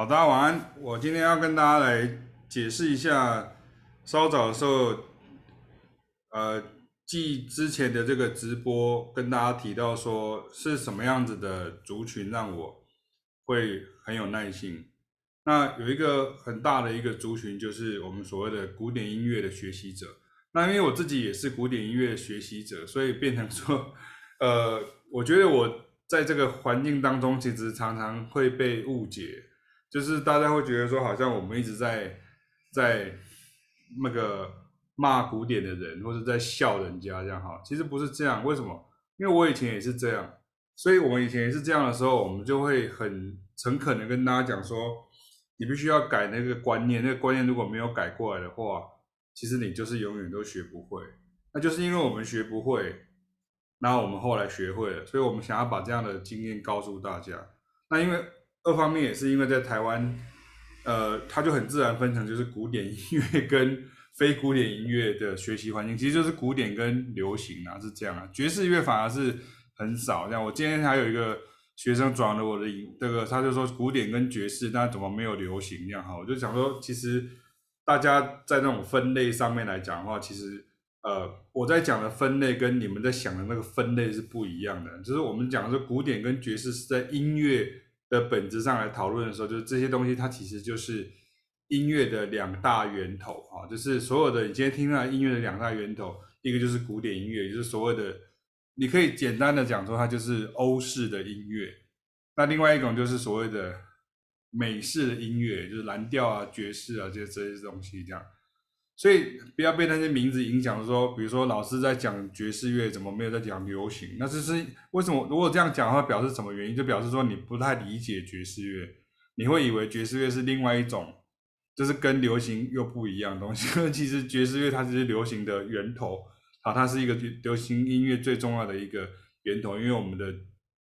好，大家晚安。我今天要跟大家来解释一下，稍早的时候，呃，继之前的这个直播跟大家提到说，是什么样子的族群让我会很有耐心。那有一个很大的一个族群，就是我们所谓的古典音乐的学习者。那因为我自己也是古典音乐学习者，所以变成说，呃，我觉得我在这个环境当中，其实常常会被误解，就是大家会觉得说，好像我们一直在在那个骂古典的人，或者在笑人家这样哈。其实不是这样，为什么？因为我以前也是这样，所以我们以前也是这样的时候，我们就会很诚恳的跟大家讲说，你必须要改那个观念，那个观念如果没有改过来的话。其实你就是永远都学不会，那就是因为我们学不会，然后我们后来学会了，所以我们想要把这样的经验告诉大家。那因为二方面也是因为在台湾，呃，它就很自然分成就是古典音乐跟非古典音乐的学习环境，其实就是古典跟流行啊，是这样啊。爵士乐反而是很少。这样，我今天还有一个学生转了我的影，这个他就说古典跟爵士，那怎么没有流行这样哈？我就想说，其实。大家在那种分类上面来讲的话，其实，呃，我在讲的分类跟你们在想的那个分类是不一样的。就是我们讲的是古典跟爵士是在音乐的本质上来讨论的时候，就是这些东西它其实就是音乐的两大源头啊，就是所有的你今天听到音乐的两大源头，一个就是古典音乐，也就是所谓的，你可以简单的讲说它就是欧式的音乐，那另外一种就是所谓的。美式的音乐就是蓝调啊、爵士啊这些这些东西这样，所以不要被那些名字影响。说，比如说老师在讲爵士乐，怎么没有在讲流行？那这是为什么？如果这样讲的话，表示什么原因？就表示说你不太理解爵士乐，你会以为爵士乐是另外一种，就是跟流行又不一样的东西。其实爵士乐它只是流行的源头，好，它是一个流行音乐最重要的一个源头，因为我们的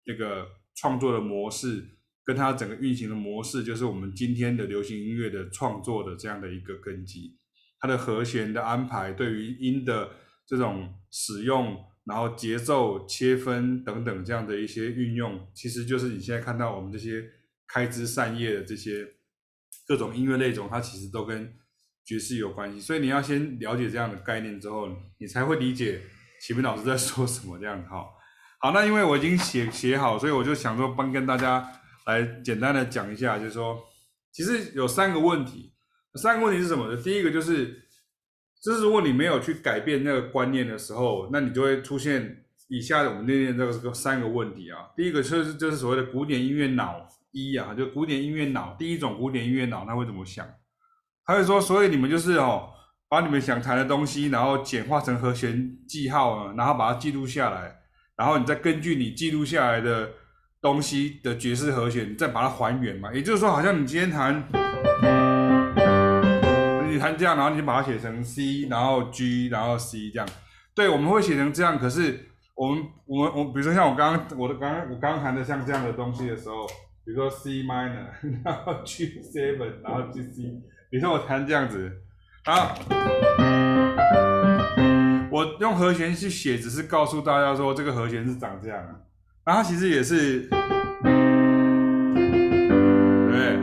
这个创作的模式。跟它整个运行的模式，就是我们今天的流行音乐的创作的这样的一个根基。它的和弦的安排，对于音的这种使用，然后节奏切分等等这样的一些运用，其实就是你现在看到我们这些开枝散叶的这些各种音乐类种，它其实都跟爵士有关系。所以你要先了解这样的概念之后，你才会理解启明老师在说什么这样。好，好，那因为我已经写写好，所以我就想说帮跟大家。来简单的讲一下，就是说，其实有三个问题，三个问题是什么呢？第一个就是，就是如果你没有去改变那个观念的时候，那你就会出现以下的我们念念这个三个问题啊。第一个就是就是所谓的古典音乐脑一啊，就古典音乐脑，第一种古典音乐脑，他会怎么想？他会说，所以你们就是哦，把你们想弹的东西，然后简化成和弦记号，然后把它记录下来，然后你再根据你记录下来的。东西的爵士和弦，你再把它还原嘛？也就是说，好像你今天弹，弹这样，然后你就把它写成 C，然后 G，然后 C 这样。对，我们会写成这样。可是我们，我们，我，比如说像我刚刚，我的刚刚，我刚刚弹的像这样的东西的时候，比如说 C minor，然后 G seven，然后 G C，比如说我弹这样子，啊，我用和弦去写，只是告诉大家说这个和弦是长这样的。然后它其实也是，对，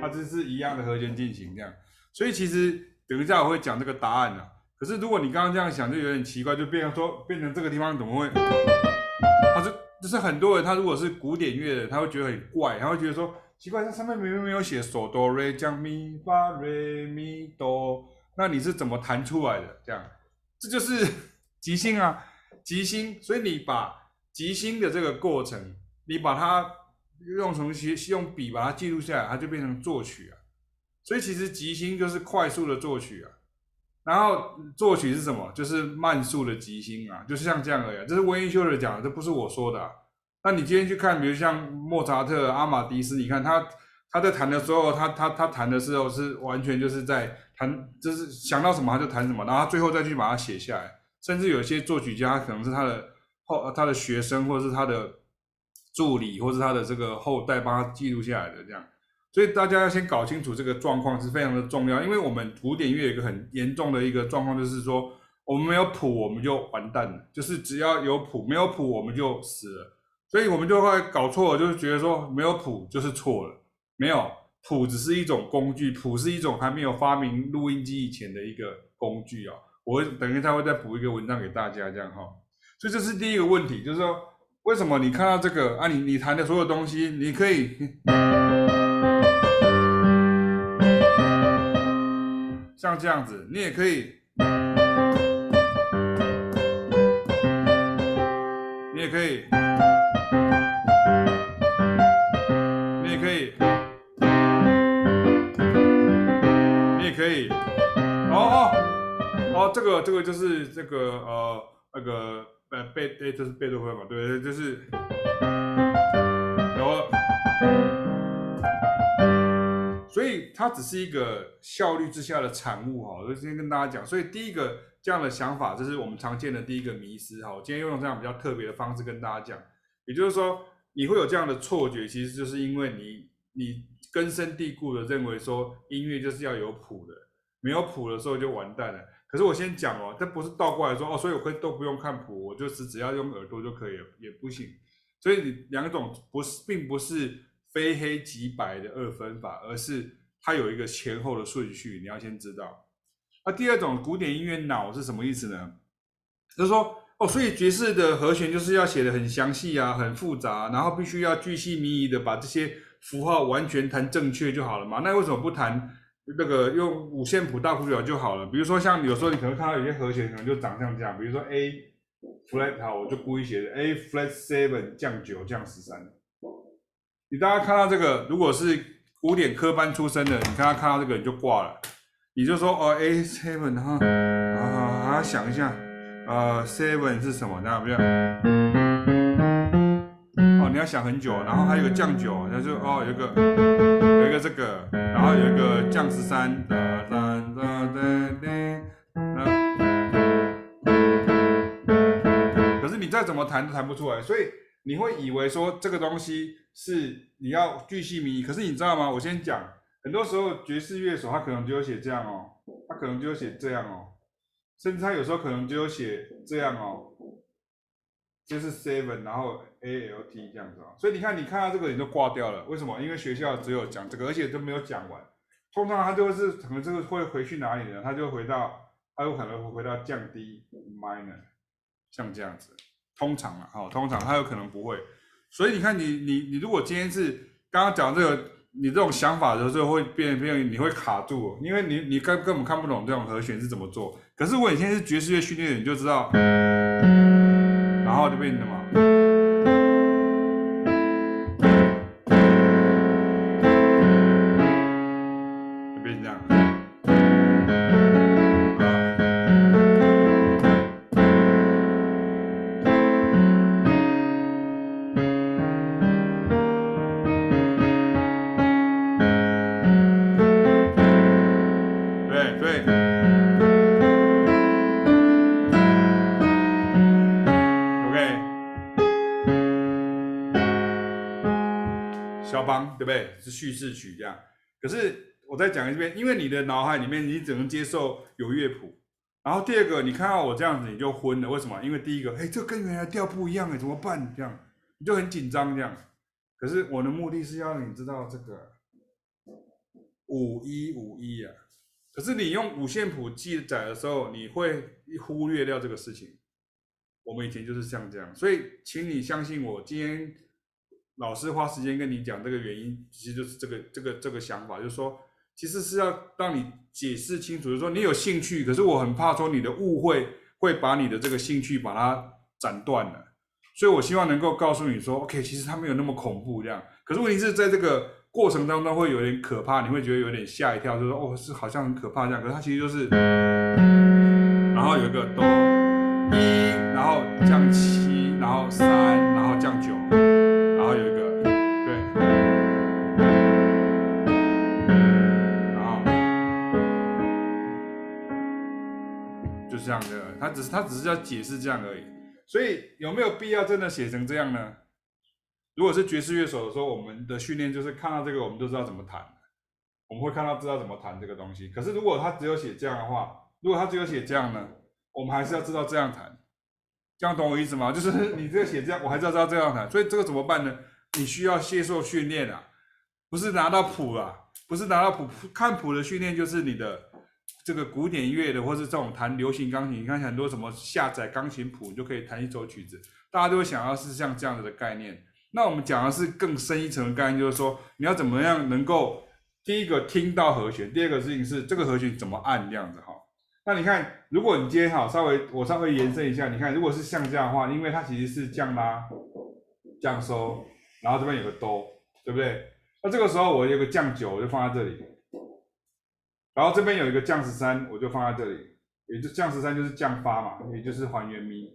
它就是一样的和弦进行这样，所以其实等一下我会讲这个答案啊。可是如果你刚刚这样想，就有点奇怪，就变成说变成这个地方怎么会？他就就是很多人他如果是古典乐的，他会觉得很怪，他会觉得说奇怪，它上面明明没有写索哆瑞降咪发瑞咪哆，那你是怎么弹出来的？这样，这就是即兴啊，即兴。所以你把即兴的这个过程，你把它用成写用笔把它记录下来，它就变成作曲啊。所以其实即兴就是快速的作曲啊。然后作曲是什么？就是慢速的即兴啊，就是像这样而已。这是温因修尔讲的，这不是我说的啊。那你今天去看，比如像莫扎特、阿玛迪斯，你看他他在弹的时候，他他他弹的时候是完全就是在弹，就是想到什么他就弹什么，然后最后再去把它写下来。甚至有些作曲家可能是他的。后他的学生，或者是他的助理，或是他的这个后代，帮他记录下来的这样，所以大家要先搞清楚这个状况是非常的重要。因为我们古典乐有一个很严重的一个状况，就是说我们没有谱，我们就完蛋了。就是只要有谱，没有谱我们就死了。所以我们就会搞错了，就是觉得说没有谱就是错了，没有谱只是一种工具，谱是一种还没有发明录音机以前的一个工具哦。我会等一下会再补一个文章给大家，这样哈。所以这是第一个问题，就是说为什么你看到这个啊，你你弹的所有东西，你可以像这样子，你也可以，你也可以，你也可以，你也可以，哦哦哦，这个这个就是这个呃那个。呃，贝诶，这是贝多芬嘛？对，就是，然后，它只是一个效率之下的产物哈。我就今天跟大家讲，所以第一个这样的想法，这是我们常见的第一个迷思哈。我今天用这样比较特别的方式跟大家讲，也就是说，你会有这样的错觉，其实就是因为你你根深蒂固的认为说音乐就是要有谱的，没有谱的时候就完蛋了。可是我先讲哦，这不是倒过来说哦，所以我可以都不用看谱，我就是只要用耳朵就可以了，也不行。所以你两种不是，并不是非黑即白的二分法，而是它有一个前后的顺序，你要先知道。那第二种古典音乐脑是什么意思呢？就是说哦，所以爵士的和弦就是要写得很详细啊，很复杂，然后必须要巨细靡遗的把这些符号完全弹正确就好了嘛？那为什么不弹？那个用五线谱大谱表就好了，比如说像有时候你可能看到有些和弦可能就长像这样，比如说 A flat 好，我就故意写的 A flat seven 降九降十三。你大家看到这个，如果是古典科班出身的，你看他看到这个你就挂了，你就说哦 A seven 哈啊，想一下，呃 seven 是什么？那不要。哦你要想很久，然后还有个降九，那就哦，有个有一个这个，然后有一个降十三，哒哒哒哒哒，可是你再怎么弹都弹不出来，所以你会以为说这个东西是你要巨细靡遗，可是你知道吗？我先讲，很多时候爵士乐手他可能就有写这样哦，他可能就有写这样哦，甚至他有时候可能就有写这样哦。就是 seven，然后 A L T 这样子哦，所以你看，你看到这个你就挂掉了，为什么？因为学校只有讲这个，而且都没有讲完。通常他就是可能这个会回去哪里呢？他就回到，他有可能会回到降低 minor，像这样子。通常啊，好，通常他有可能不会。所以你看你，你你如果今天是刚刚讲这个，你这种想法的时候会变变，你会卡住，因为你你根根本看不懂这种和弦是怎么做。可是我以前是爵士乐训练，你就知道。然后就变成什么？叙事曲这样。可是我再讲一遍，因为你的脑海里面你只能接受有乐谱。然后第二个，你看到我这样子你就昏了，为什么？因为第一个，哎，这跟原来调不一样哎，怎么办？这样你就很紧张这样。可是我的目的是要你知道这个五一五一啊。可是你用五线谱记载的时候，你会忽略掉这个事情。我们以前就是像这样，所以请你相信我，今天。老师花时间跟你讲这个原因，其实就是这个这个这个想法，就是说，其实是要让你解释清楚，就是说你有兴趣，可是我很怕说你的误会会把你的这个兴趣把它斩断了，所以我希望能够告诉你说，OK，其实它没有那么恐怖这样，可是问题是在这个过程当中会有点可怕，你会觉得有点吓一跳，就是说哦，是好像很可怕这样，可是它其实就是，然后有一个哆一，然后降七，然后三，然后降九。这样的，他只是他只是要解释这样而已，所以有没有必要真的写成这样呢？如果是爵士乐手的时候，我们的训练就是看到这个，我们就知道怎么弹，我们会看到知道怎么弹这个东西。可是如果他只有写这样的话，如果他只有写这样呢，我们还是要知道这样弹，这样懂我意思吗？就是你这个写这样，我还是要知道这样弹，所以这个怎么办呢？你需要接受训练啊，不是拿到谱啊，不是拿到谱看谱的训练，就是你的这个古典乐的，或是这种弹流行钢琴，你看很多什么下载钢琴谱，你就可以弹一首曲子，大家都会想要是像这样子的概念。那我们讲的是更深一层的概念，就是说你要怎么样能够第一个听到和弦，第二个事情是这个和弦怎么按这样子哈。那你看，如果你今天好稍微我稍微延伸一下，你看如果是像这样的话，因为它其实是降拉、降收，然后这边有个哆，对不对？那这个时候我有个降九，我就放在这里，然后这边有一个降十三，我就放在这里，也就降十三就是降发嘛，也就是还原咪。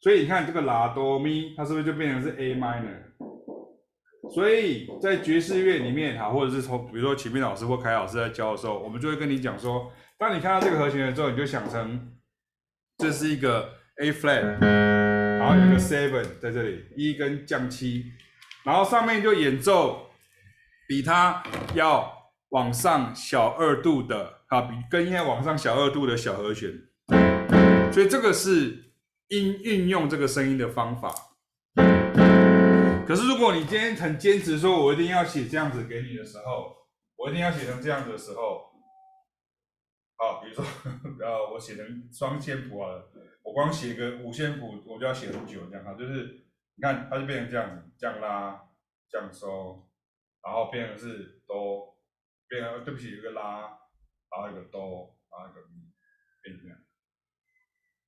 所以你看这个拉哆咪，它是不是就变成是 A minor？所以在爵士乐里面哈，或者是从比如说前面老师或凯老师在教的时候，我们就会跟你讲说，当你看到这个和弦的时候，你就想成这是一个 A flat，然后有一个 seven 在这里，一跟降七，然后上面就演奏比它要往上小二度的啊，比根音要往上小二度的小和弦，所以这个是。应运用这个声音的方法，可是如果你今天很坚持说，我一定要写这样子给你的时候，我一定要写成这样子的时候，好，比如说，然后我写成双线谱啊，我光写个五线谱，我就要写很久这样哈，就是你看它就变成这样子，降拉、降收，然后变成是哆，变成对不起，一个拉，然后一个哆，然后一个咪，变成这样。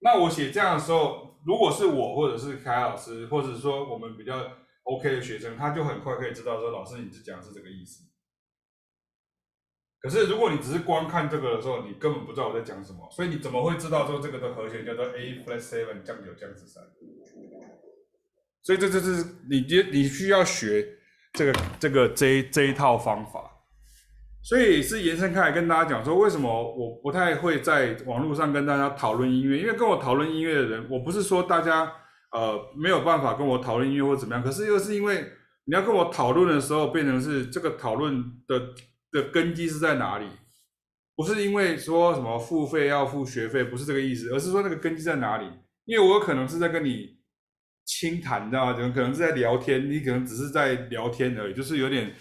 那我写这样的时候，如果是我或者是凯老师，或者说我们比较 OK 的学生，他就很快可以知道说，老师你是讲的是这个意思。可是如果你只是光看这个的时候，你根本不知道我在讲什么，所以你怎么会知道说这个的和弦叫做 A flat seven 降九降十三？所以这这是你你你需要学这个这个这这一套方法。所以是延伸开来跟大家讲说，为什么我不太会在网络上跟大家讨论音乐？因为跟我讨论音乐的人，我不是说大家呃没有办法跟我讨论音乐或怎么样，可是又是因为你要跟我讨论的时候，变成是这个讨论的的根基是在哪里？不是因为说什么付费要付学费，不是这个意思，而是说那个根基在哪里？因为我有可能是在跟你倾谈，你知道吗？可能是在聊天，你可能只是在聊天而已，就是有点。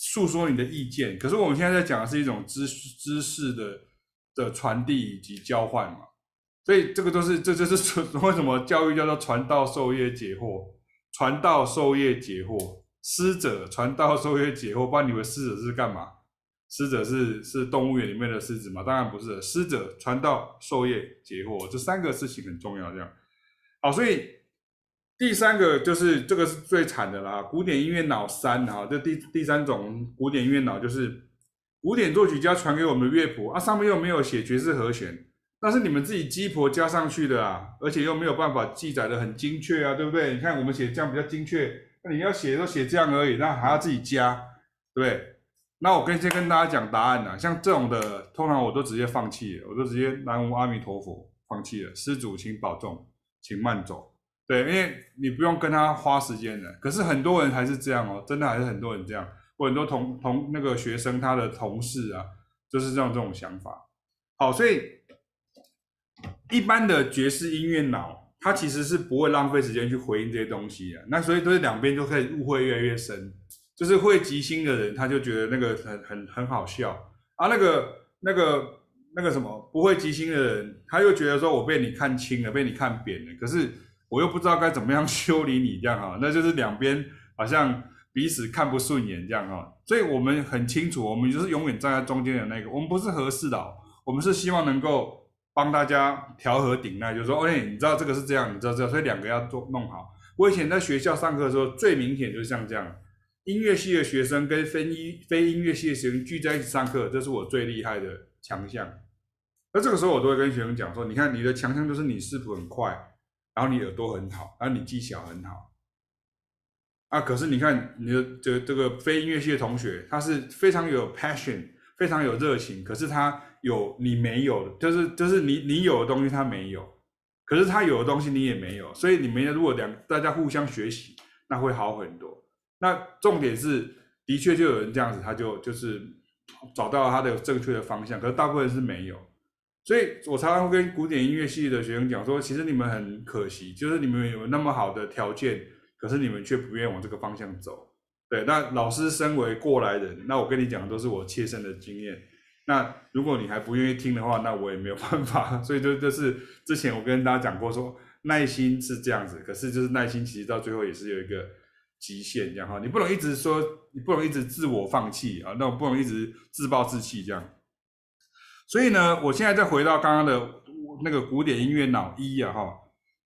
诉说你的意见，可是我们现在在讲的是一种知识知识的的传递以及交换嘛，所以这个都是这就是 为什么教育叫做传道授业解惑，传道授业解惑，师者传道授业解惑，不然你们师者是干嘛？师者是是动物园里面的狮子吗？当然不是，师者传道授业解惑，这三个事情很重要，这样，好，所以。第三个就是这个是最惨的啦，古典音乐脑三哈，这第第三种古典音乐脑就是古典作曲家传给我们的乐谱啊，上面又没有写爵士和弦，那是你们自己鸡婆加上去的啊，而且又没有办法记载的很精确啊，对不对？你看我们写这样比较精确，那你要写都写这样而已，那还要自己加，对不对？那我跟先跟大家讲答案呐，像这种的，通常我都直接放弃了，我都直接南无阿弥陀佛放弃了，施主请保重，请慢走。对，因为你不用跟他花时间的，可是很多人还是这样哦，真的还是很多人这样。我很多同同那个学生，他的同事啊，就是这样这种想法。好，所以一般的爵士音乐脑，他其实是不会浪费时间去回应这些东西的。那所以都是两边就可以误会越来越深。就是会即兴的人，他就觉得那个很很很好笑啊，那个那个那个什么不会即兴的人，他又觉得说我被你看轻了，被你看扁了。可是。我又不知道该怎么样 修理你这样哈，那就是两边好像彼此看不顺眼这样哈，所以我们很清楚，我们就是永远站在中间的那个，我们不是和事佬，我们是希望能够帮大家调和顶耐，就是说，哎，你知道这个是这样，你知道这样，所以两个要做弄好。我以前在学校上课的时候，最明显就是像这样，音乐系的学生跟非音非音乐系的学生聚在一起上课，这是我最厉害的强项。那这个时候我都会跟学生讲说，你看你的强项就是你视谱很快。然后你耳朵很好，然后你技巧很好，啊，可是你看你的这这个非音乐系的同学，他是非常有 passion，非常有热情，可是他有你没有，就是就是你你有的东西他没有，可是他有的东西你也没有，所以你们如果两大家互相学习，那会好很多。那重点是，的确就有人这样子，他就就是找到他的正确的方向，可是大部分人是没有。所以我常常会跟古典音乐系的学生讲说，其实你们很可惜，就是你们有那么好的条件，可是你们却不愿意往这个方向走。对，那老师身为过来人，那我跟你讲的都是我切身的经验。那如果你还不愿意听的话，那我也没有办法。所以就就是之前我跟大家讲过说，耐心是这样子，可是就是耐心其实到最后也是有一个极限，这样哈，你不能一直说，你不能一直自我放弃啊，那我不能一直自暴自弃这样。所以呢，我现在再回到刚刚的那个古典音乐脑一啊哈，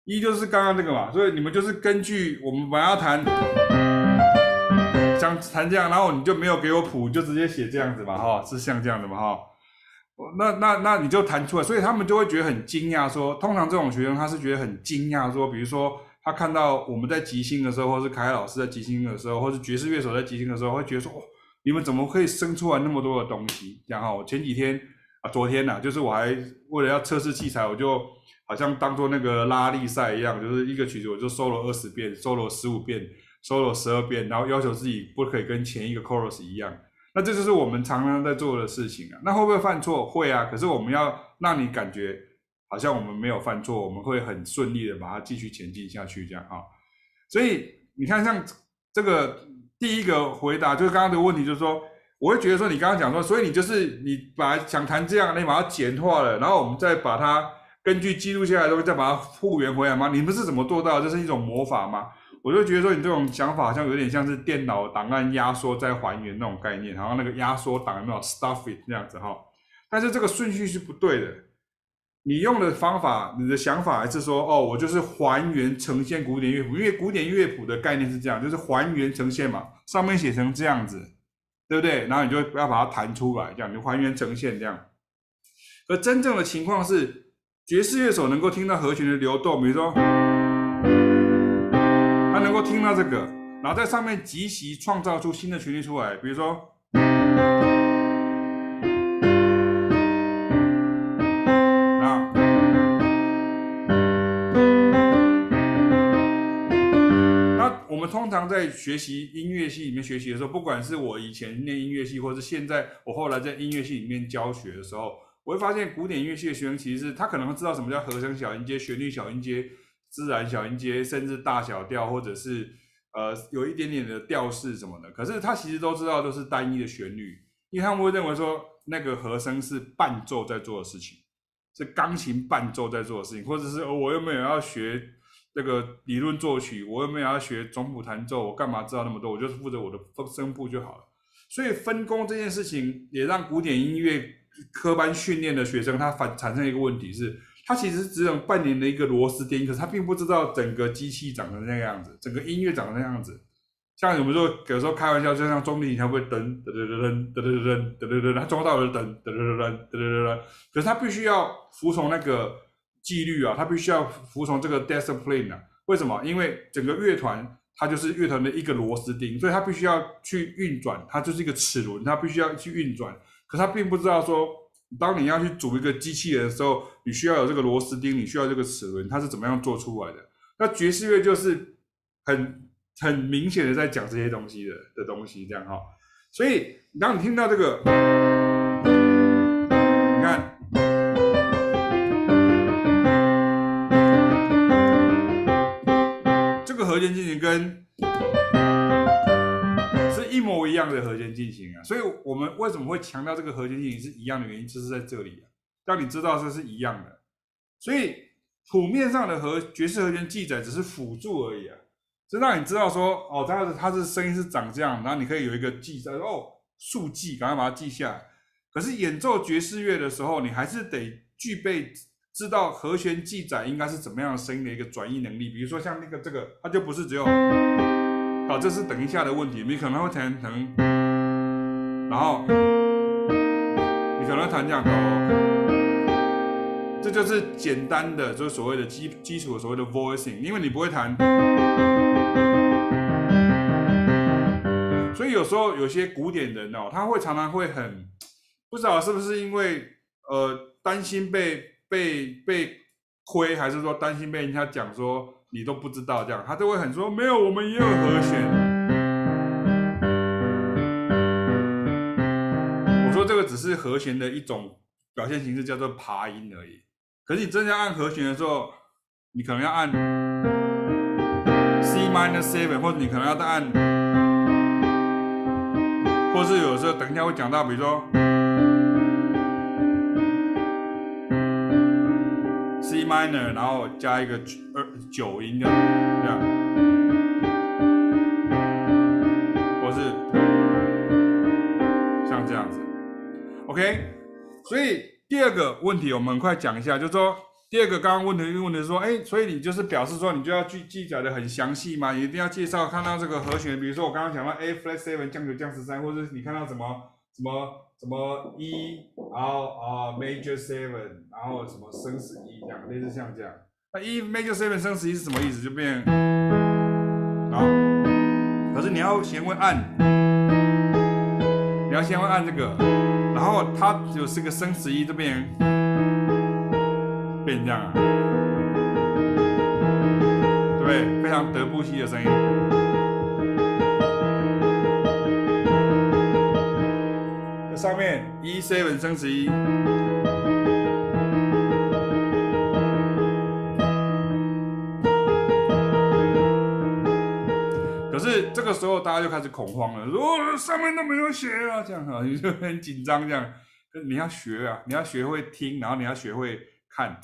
一就是刚刚这个嘛，所以你们就是根据我们本来要弹。想弹这样，然后你就没有给我谱，就直接写这样子嘛，哈，是像这样的嘛，哈。那那那你就弹出来，所以他们就会觉得很惊讶，说，通常这种学生他是觉得很惊讶，说，比如说他看到我们在即兴的时候，或是凯凯老师在即兴的时候，或是爵士乐手在即兴的时候，会觉得说，哦，你们怎么可以生出来那么多的东西？然后，前几天啊，昨天呐，就是我还为了要测试器材，我就好像当做那个拉力赛一样，就是一个曲子我就 solo 二十遍，solo 十五遍。solo 十二遍，然后要求自己不可以跟前一个 chorus 一样，那这就是我们常常在做的事情啊。那会不会犯错？会啊。可是我们要让你感觉好像我们没有犯错，我们会很顺利的把它继续前进下去，这样啊。所以你看，像这个第一个回答就是刚刚的问题，就是说，我会觉得说你刚刚讲说，所以你就是你把想弹这样，你把它简化了，然后我们再把它根据记录下来的东西再把它复原回来吗？你们是怎么做到？这是一种魔法吗？我就觉得说，你这种想法好像有点像是电脑档案压缩再还原那种概念，然后那个压缩档有没有 stuff it 那样子哈？但是这个顺序是不对的。你用的方法，你的想法还是说，哦，我就是还原呈现古典乐谱，因为古典乐谱的概念是这样，就是还原呈现嘛，上面写成这样子，对不对？然后你就不要把它弹出来，这样你还原呈现这样。而真正的情况是，爵士乐手能够听到和弦的流动，比如说。他能够听到这个，然后在上面即席创造出新的旋律出来，比如说，在学习音乐系里面学习的时候，不管是我以前念音乐系，或者是现在我后来在音乐系里面教学的时候，我会发现古典音乐系的学生其实他可能会知道什么叫和声小音阶、旋律小音阶。自然小音阶，甚至大小调，或者是呃有一点点的调式什么的，可是他其实都知道都是单一的旋律，因为他们会认为说那个和声是伴奏在做的事情，是钢琴伴奏在做的事情，或者是我又没有要学这个理论作曲，我又没有要学总谱弹奏，我干嘛知道那么多？我就是负责我的声部就好了。所以分工这件事情也让古典音乐科班训练的学生他反产生一个问题是。他其实只有半年的一个螺丝钉，可是他并不知道整个机器长成那个样子，整个音乐长成那样子。像我们说有时候开玩笑，就像中提琴，它会噔噔噔噔噔噔噔噔噔噔，它中到就噔噔噔噔噔噔噔噔。可是他必须要服从那个纪律啊，他必须要服从这个 discipline 啊。为什么？因为整个乐团它就是乐团的一个螺丝钉，所以它必须要去运转，它就是一个齿轮，它必须要去运转。可他并不知道说。当你要去组一个机器人的时候，你需要有这个螺丝钉，你需要这个齿轮，它是怎么样做出来的？那爵士乐就是很很明显的在讲这些东西的的东西，这样哈。所以当你听到这个，弦进行跟是。一模一样的和弦进行啊，所以我们为什么会强调这个和弦进行是一样的原因，就是在这里啊，让你知道这是一样的。所以谱面上的和爵士和弦记载只是辅助而已啊，就让你知道说哦，它的它的声音是长这样，然后你可以有一个记载哦，速记，赶快把它记下来。可是演奏爵士乐的时候，你还是得具备知道和弦记载应该是怎么样的声音的一个转移能力。比如说像那个这个，它就不是只有。好，这是等一下的问题，你可能会弹成，然后你可能会弹这样哦，这就是简单的，就是所谓的基基础的所谓的 voicing，因为你不会弹，所以有时候有些古典人哦，他会常常会很不知道是不是因为呃担心被被被亏，还是说担心被人家讲说。你都不知道这样，他都会很说没有，我们也有和弦。我说这个只是和弦的一种表现形式，叫做爬音而已。可是你真正按和弦的时候，你可能要按 C minor seven，或者你可能要再按或是有时候等一下会讲到，比如说 minor，然后加一个二九音的这样，或是像这样子，OK。所以第二个问题我们快讲一下，就是说。第二个刚刚问的问题是说，哎，所以你就是表示说，你就要去记载的很详细嘛，一定要介绍看到这个和弦，比如说我刚刚讲到 A flat seven 降九降十三，或者你看到什么什么什么一然后啊 major seven，然后什么升十一这样，类似像这样。那一 major seven 升十一是什么意思？就变，好，可是你要先会按，你要先会按这个，然后它就是个升十一这边。变这样啊，对不对？非常德布西的声音。上面 E seven 升十一，可是这个时候大家就开始恐慌了，说、哦、上面都没有写啊，这样啊，你就很紧张这样。你要学啊，你要学会听，然后你要学会看。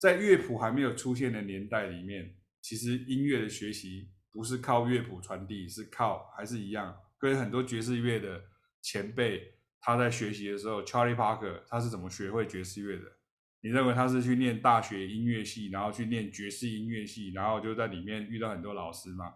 在乐谱还没有出现的年代里面，其实音乐的学习不是靠乐谱传递，是靠还是一样，跟很多爵士乐的前辈他在学习的时候，Charlie Parker 他是怎么学会爵士乐的？你认为他是去念大学音乐系，然后去念爵士音乐系，然后就在里面遇到很多老师吗？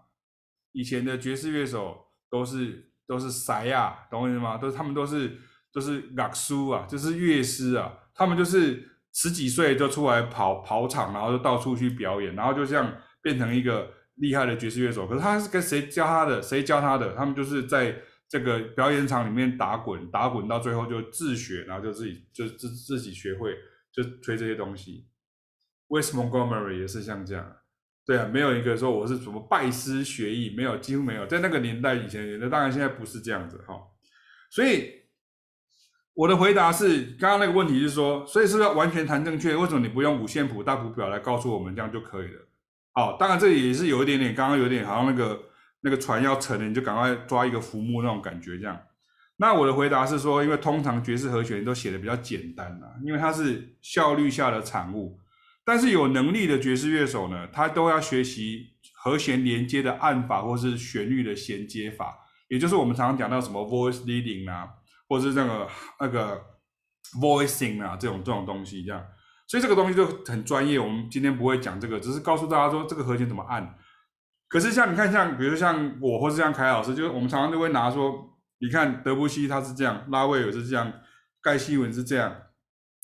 以前的爵士乐手都是都是塞啊，懂我意思吗？都是他们都是都是乐师啊，就是乐师啊，他们就是。十几岁就出来跑跑场，然后就到处去表演，然后就这样变成一个厉害的爵士乐手。可是他是跟谁教他的？谁教他的？他们就是在这个表演场里面打滚，打滚到最后就自学，然后就自己就自自己学会就吹这些东西。Wes Montgomery 也是像这样，对啊，没有一个说我是什么拜师学艺，没有，几乎没有。在那个年代以前，那当然现在不是这样子哈，所以。我的回答是，刚刚那个问题是说，所以是不是要完全弹正确？为什么你不用五线谱、大谱表来告诉我们，这样就可以了？好，当然这也是有一点点，刚刚有点好像那个那个船要沉了，你就赶快抓一个浮木那种感觉这样。那我的回答是说，因为通常爵士和弦都写的比较简单啦，因为它是效率下的产物。但是有能力的爵士乐手呢，他都要学习和弦连接的按法，或是旋律的衔接法，也就是我们常常讲到什么 voice leading 啊。或是这个那个 voicing 啊，这种这种东西这样，所以这个东西就很专业。我们今天不会讲这个，只是告诉大家说这个和弦怎么按。可是像你看，像比如像我，或是像凯老师，就是我们常常都会拿说，你看德布西他是这样，拉威尔是这样，盖希文是这样，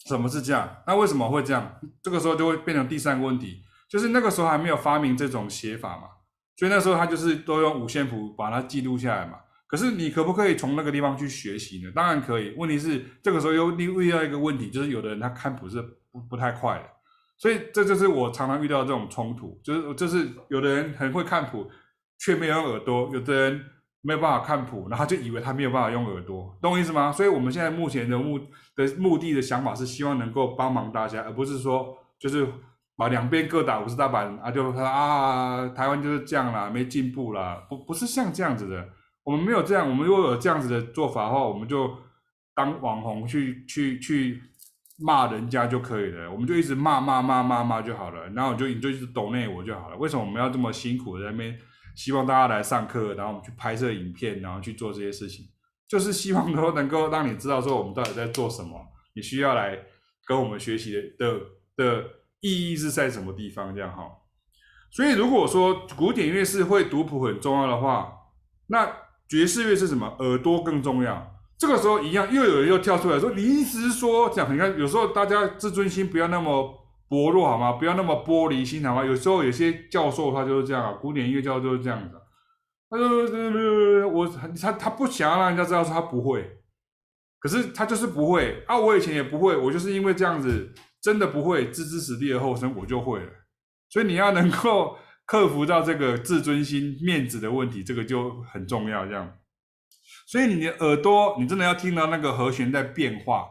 什么是这样？那为什么会这样？这个时候就会变成第三个问题，就是那个时候还没有发明这种写法嘛，所以那时候他就是都用五线谱把它记录下来嘛。可是你可不可以从那个地方去学习呢？当然可以。问题是这个时候又遇到一个问题，就是有的人他看谱是不不太快的，所以这就是我常常遇到这种冲突，就是就是有的人很会看谱，却没有耳朵；有的人没有办法看谱，然后就以为他没有办法用耳朵，懂我意思吗？所以我们现在目前的目的目的的想法是希望能够帮忙大家，而不是说就是把两边各打五十大板啊，就说啊台湾就是这样啦，没进步啦，不不是像这样子的。我们没有这样，我们如果有这样子的做法的话，我们就当网红去去去骂人家就可以了，我们就一直骂骂骂骂骂就好了，然后我就你就一直抖内我就好了。为什么我们要这么辛苦在那边？希望大家来上课，然后我们去拍摄影片，然后去做这些事情，就是希望都能够让你知道说我们到底在做什么，你需要来跟我们学习的的的意义是在什么地方，这样哈。所以如果说古典乐是会读谱很重要的话，那。爵士乐是什么？耳朵更重要。这个时候一样，又有人又跳出来说：“你意思是说，这样你看，有时候大家自尊心不要那么薄弱好吗？不要那么玻璃心好吗？有时候有些教授他就是这样啊，古典音乐教授就是这样子。他说：我他他不想要让人家知道说他不会，可是他就是不会啊。我以前也不会，我就是因为这样子真的不会，置之死地而后生，我就会了。所以你要能够。”克服到这个自尊心、面子的问题，这个就很重要。这样，所以你的耳朵，你真的要听到那个和弦在变化，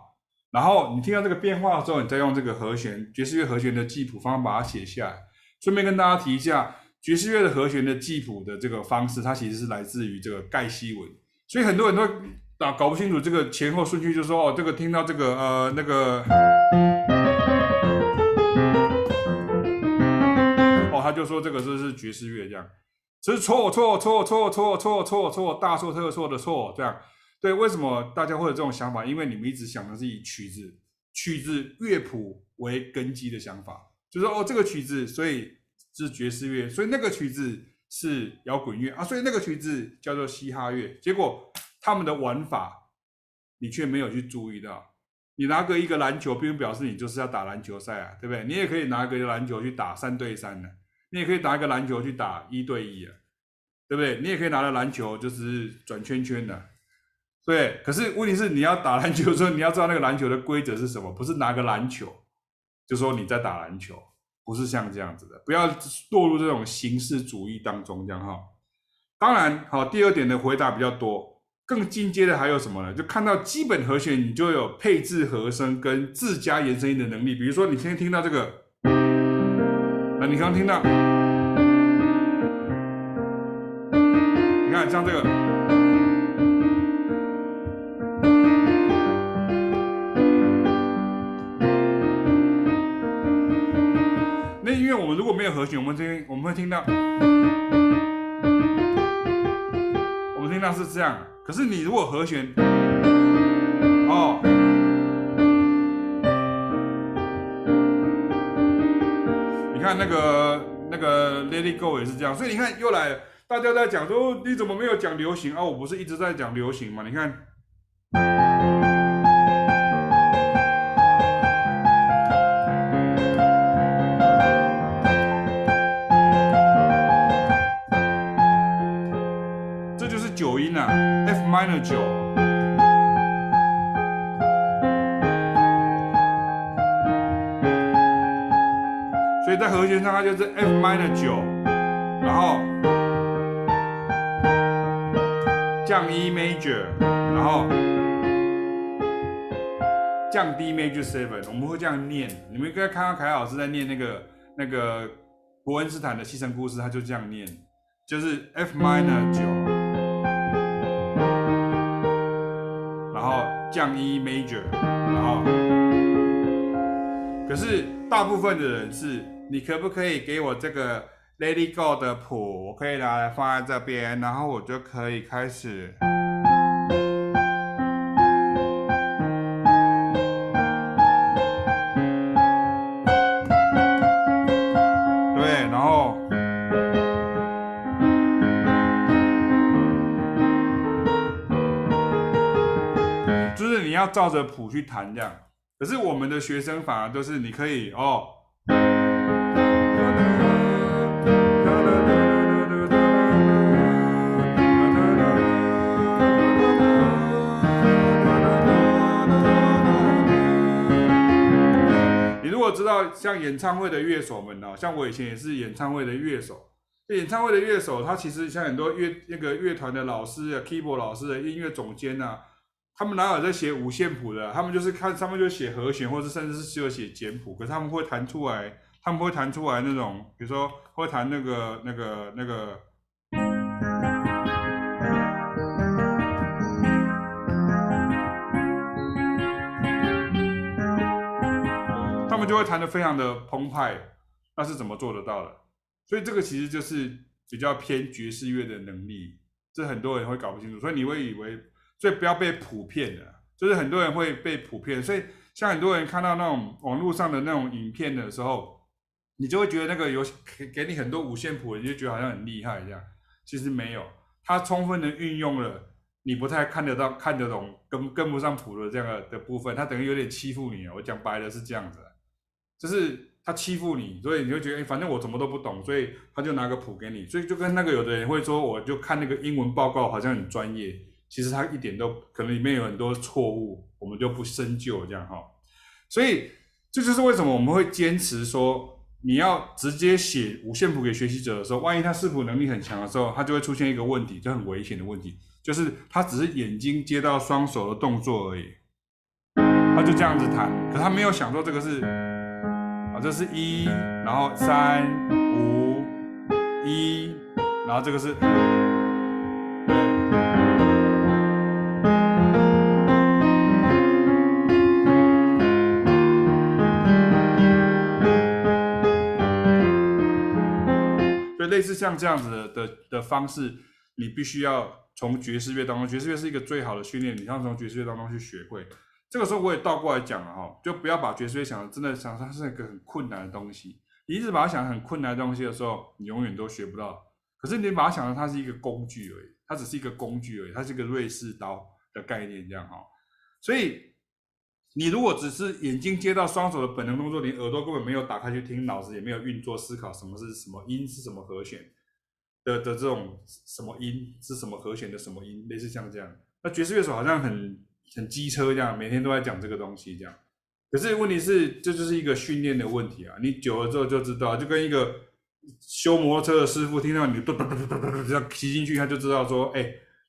然后你听到这个变化的时候，你再用这个和弦爵士乐和弦的记谱方法把它写下来。顺便跟大家提一下，爵士乐的和弦的记谱的这个方式，它其实是来自于这个盖希文。所以很多人都打搞不清楚这个前后顺序，就说哦，这个听到这个呃那个，哦，他就说这个是是爵士乐这样，是错错错错错错错错大错特错的错这样。对，为什么大家会有这种想法？因为你们一直想的是以曲子曲子乐谱为根基的想法，就是哦，这个曲子所以是爵士乐，所以那个曲子是摇滚乐啊，所以那个曲子叫做嘻哈乐。结果他们的玩法你却没有去注意到。你拿个一个篮球，并不表示你就是要打篮球赛啊，对不对？你也可以拿个篮球去打三对三的，你也可以拿一个篮球去打一对一啊，对不对？你也可以拿着篮球就是转圈圈的。对，可是问题是你要打篮球的时候，你要知道那个篮球的规则是什么，不是拿个篮球就说你在打篮球，不是像这样子的，不要堕入这种形式主义当中，这样哈。当然，好，第二点的回答比较多，更进阶的还有什么呢？就看到基本和弦，你就有配置和声跟自家延伸音的能力。比如说，你现在听到这个，你刚听到，你看像这个。那音乐我们如果没有和弦，我们这边我们会听到，我们听到是这样。可是你如果和弦，那个那个 Let It Go 也是这样。所以你看又来了，大家在讲说你怎么没有讲流行啊？我不是一直在讲流行吗？你看。这就是九音啊，F minor 九，和弦上它就是 F minor 九，然后降 E major，然后降 D major seven，我们会这样念。你们应该看到凯老师在念那个那个伯恩斯坦的《牺牲故事》，他就这样念，就是 F minor 九。然后降 E major，然后，可是大部分的人是，你可不可以给我这个 Let It Go 的谱？我可以拿来放在这边，然后我就可以开始。对，然后就是你要照着谱去弹这样，可是我们的学生反而都是你可以哦。道像演唱会的乐手们呢，像我以前也是演唱会的乐手，演唱会的乐手他其实像很多乐那个乐团的老师啊，keyboard 老师的音乐总监啊。他们哪有在写五线谱的？他们就是看上面就写和弦，或者甚至是只有写简谱。可是他们会弹出来，他们会弹出来那种，比如说会弹那个、那个、那个，们就会弹得非常的澎湃。那是怎么做得到的？所以这个其实就是比较偏爵士乐的能力，这很多人会搞不清楚。所以你会以为。所以不要被普遍的，就是很多人会被普遍。所以像很多人看到那种网络上的那种影片的时候，你就会觉得那个有给给你很多五线谱，你就觉得好像很厉害这样。其实没有，他充分的运用了你不太看得到、看得懂、跟跟不上谱的这样的的部分，他等于有点欺负你。我讲白了是这样子，就是他欺负你，所以你就觉得，哎，反正我什么都不懂，所以他就拿个谱给你。所以就跟那个有的人会说，我就看那个英文报告，好像很专业。其实他一点都可能里面有很多错误，我们就不深究这样哈。所以这就是为什么我们会坚持说，你要直接写五线谱给学习者的时候，万一他视谱能力很强的时候，他就会出现一个问题，就很危险的问题，就是他只是眼睛接到双手的动作而已，他就这样子弹，可他没有想说这个是，这是一，然后三五一，然后这个是。类似像这样子的,的方式，你必须要从爵士乐当中，爵士乐是一个最好的训练，你要从爵士乐当中去学会。这个时候我也倒过来讲了哈，就不要把爵士乐想的真的想它是一个很困难的东西。你一直把它想很困难的东西的时候，你永远都学不到。可是你把它想成它是一个工具而已，它只是一个工具而已，它是一个瑞士刀的概念这样哈。所以你如果只是眼睛接到双手的本能动作，你耳朵根本没有打开去听，脑子也没有运作思考什么是什么音是什么和弦的的这种什么音是什么和弦的什么音，类似像这样。那爵士乐手好像很。很机车这样，每天都在讲这个东西这样。可是问题是，这就是一个训练的问题啊！你久了之后就知道，就跟一个修摩托车的师傅听到你嘟嘟嘟嘟嘟嘟这样骑进去，他就知道说，哎、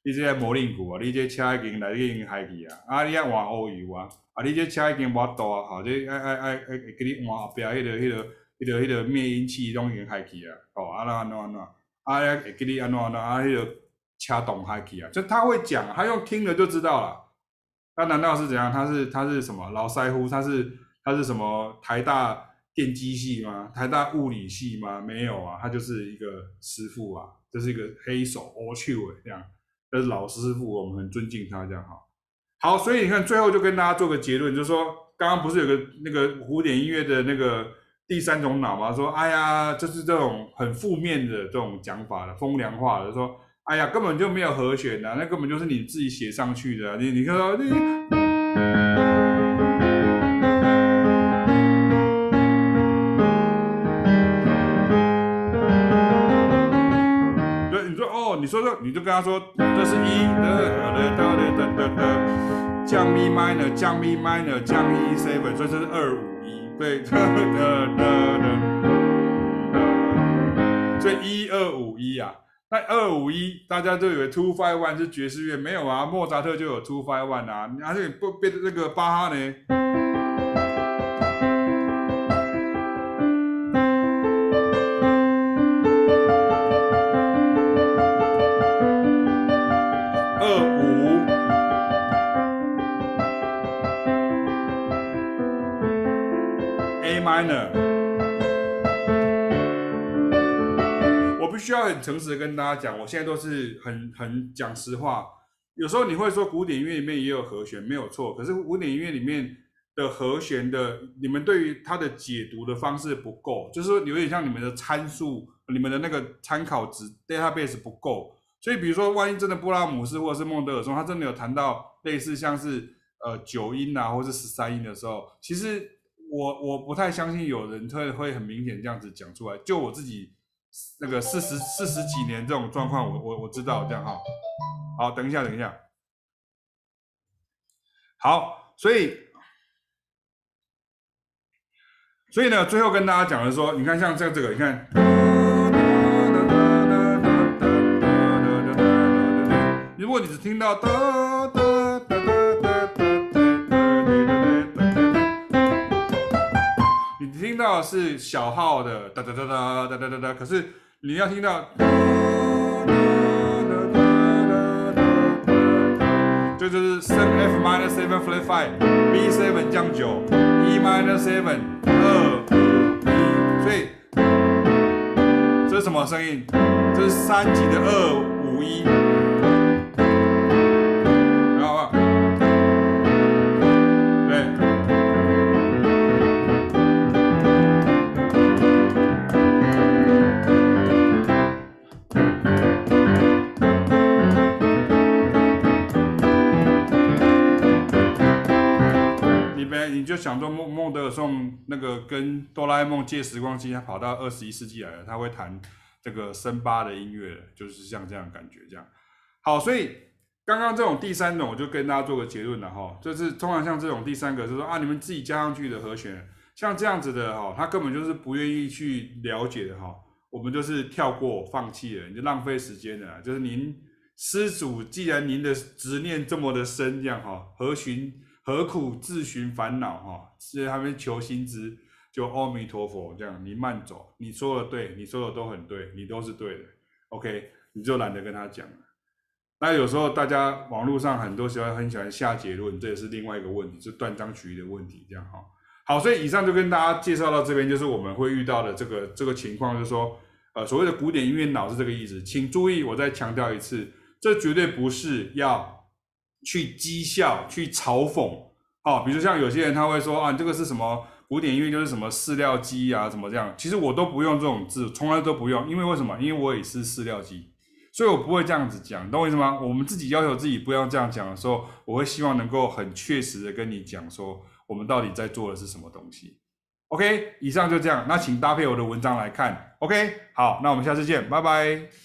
你这在磨练鼓啊，你这些车已经来已经海去啊，啊，你要换乌油啊，啊，你这车已经挖大啊，好，这爱爱爱爱给你换后边迄个迄、那个迄、那个迄、那个灭音器拢已经开去啊，哦，啊那安怎安怎，啊，会给你安怎安怎，啊，迄个车动海去啊，就他会讲，他用听了就知道了。他难道是怎样？他是他是什么老师乎？他是他是什么台大电机系吗？台大物理系吗？没有啊，他就是一个师傅啊，就是一个黑手奥趣味这样，这是老师傅，我们很尊敬他这样哈。好，所以你看最后就跟大家做个结论，就是说刚刚不是有个那个古典音乐的那个第三种脑吗？说哎呀，就是这种很负面的这种讲法的风凉话了，说。哎呀，根本就没有和弦的，那根本就是你自己写上去的。你你看到，你，对，你说哦，你说说，你就跟他说，这是一，降咪 minor，降咪 minor，降 E seven，所以这是二五一，对，所以一二五一啊。那二五一，大家都以为 two five one 是爵士乐，没有啊，莫扎特就有 two five one 啊，而且不别的那个巴哈呢，很诚实的跟大家讲，我现在都是很很讲实话。有时候你会说古典音乐里面也有和弦，没有错。可是古典音乐里面的和弦的，你们对于它的解读的方式不够，就是说有点像你们的参数，你们的那个参考值 database 不够。所以比如说，万一真的布拉姆斯或者是孟德尔松，他真的有谈到类似像是呃九音啊，或是十三音的时候，其实我我不太相信有人会会很明显这样子讲出来。就我自己。那个四十四十几年这种状况，我我我知道这样哈。好，等一下，等一下。好，所以所以呢，最后跟大家讲的说，你看像这这个，你看，如果你只听到哒哒听到是小号的哒哒哒哒哒哒哒哒，可是你要听到，这就是升 F minor seven flat five B seven 降九 E minor seven 二五一，所以这是什么声音？这是三级的二五一。想说孟孟德尔颂那个跟哆啦 A 梦借时光机，他跑到二十一世纪来了，他会弹这个森巴的音乐，就是像这样感觉这样。好，所以刚刚这种第三种，我就跟大家做个结论了哈，就是通常像这种第三个，就是说啊，你们自己加上去的和弦，像这样子的哈，他根本就是不愿意去了解的哈，我们就是跳过放弃了，你就浪费时间了。就是您施主，既然您的执念这么的深，这样哈，何寻？何苦自寻烦恼？哈，是他们求心知，就阿弥陀佛这样。你慢走，你说的对，你说的都很对，你都是对的。OK，你就懒得跟他讲了。那有时候大家网络上很多时候很喜欢下结论，这也是另外一个问题，是断章取义的问题。这样哈，好，所以以上就跟大家介绍到这边，就是我们会遇到的这个这个情况，就是说，呃所谓的古典音乐脑是这个意思。请注意，我再强调一次，这绝对不是要去讥笑、去嘲讽。哦，比如像有些人他会说啊，这个是什么古典音乐，就是什么饲料鸡啊，怎么这样？其实我都不用这种字，从来都不用，因为为什么？因为我也是饲料鸡，所以我不会这样子讲，懂我意思吗？我们自己要求自己不要这样讲的时候，我会希望能够很确实的跟你讲说，我们到底在做的是什么东西。OK，以上就这样，那请搭配我的文章来看。OK，好，那我们下次见，拜拜。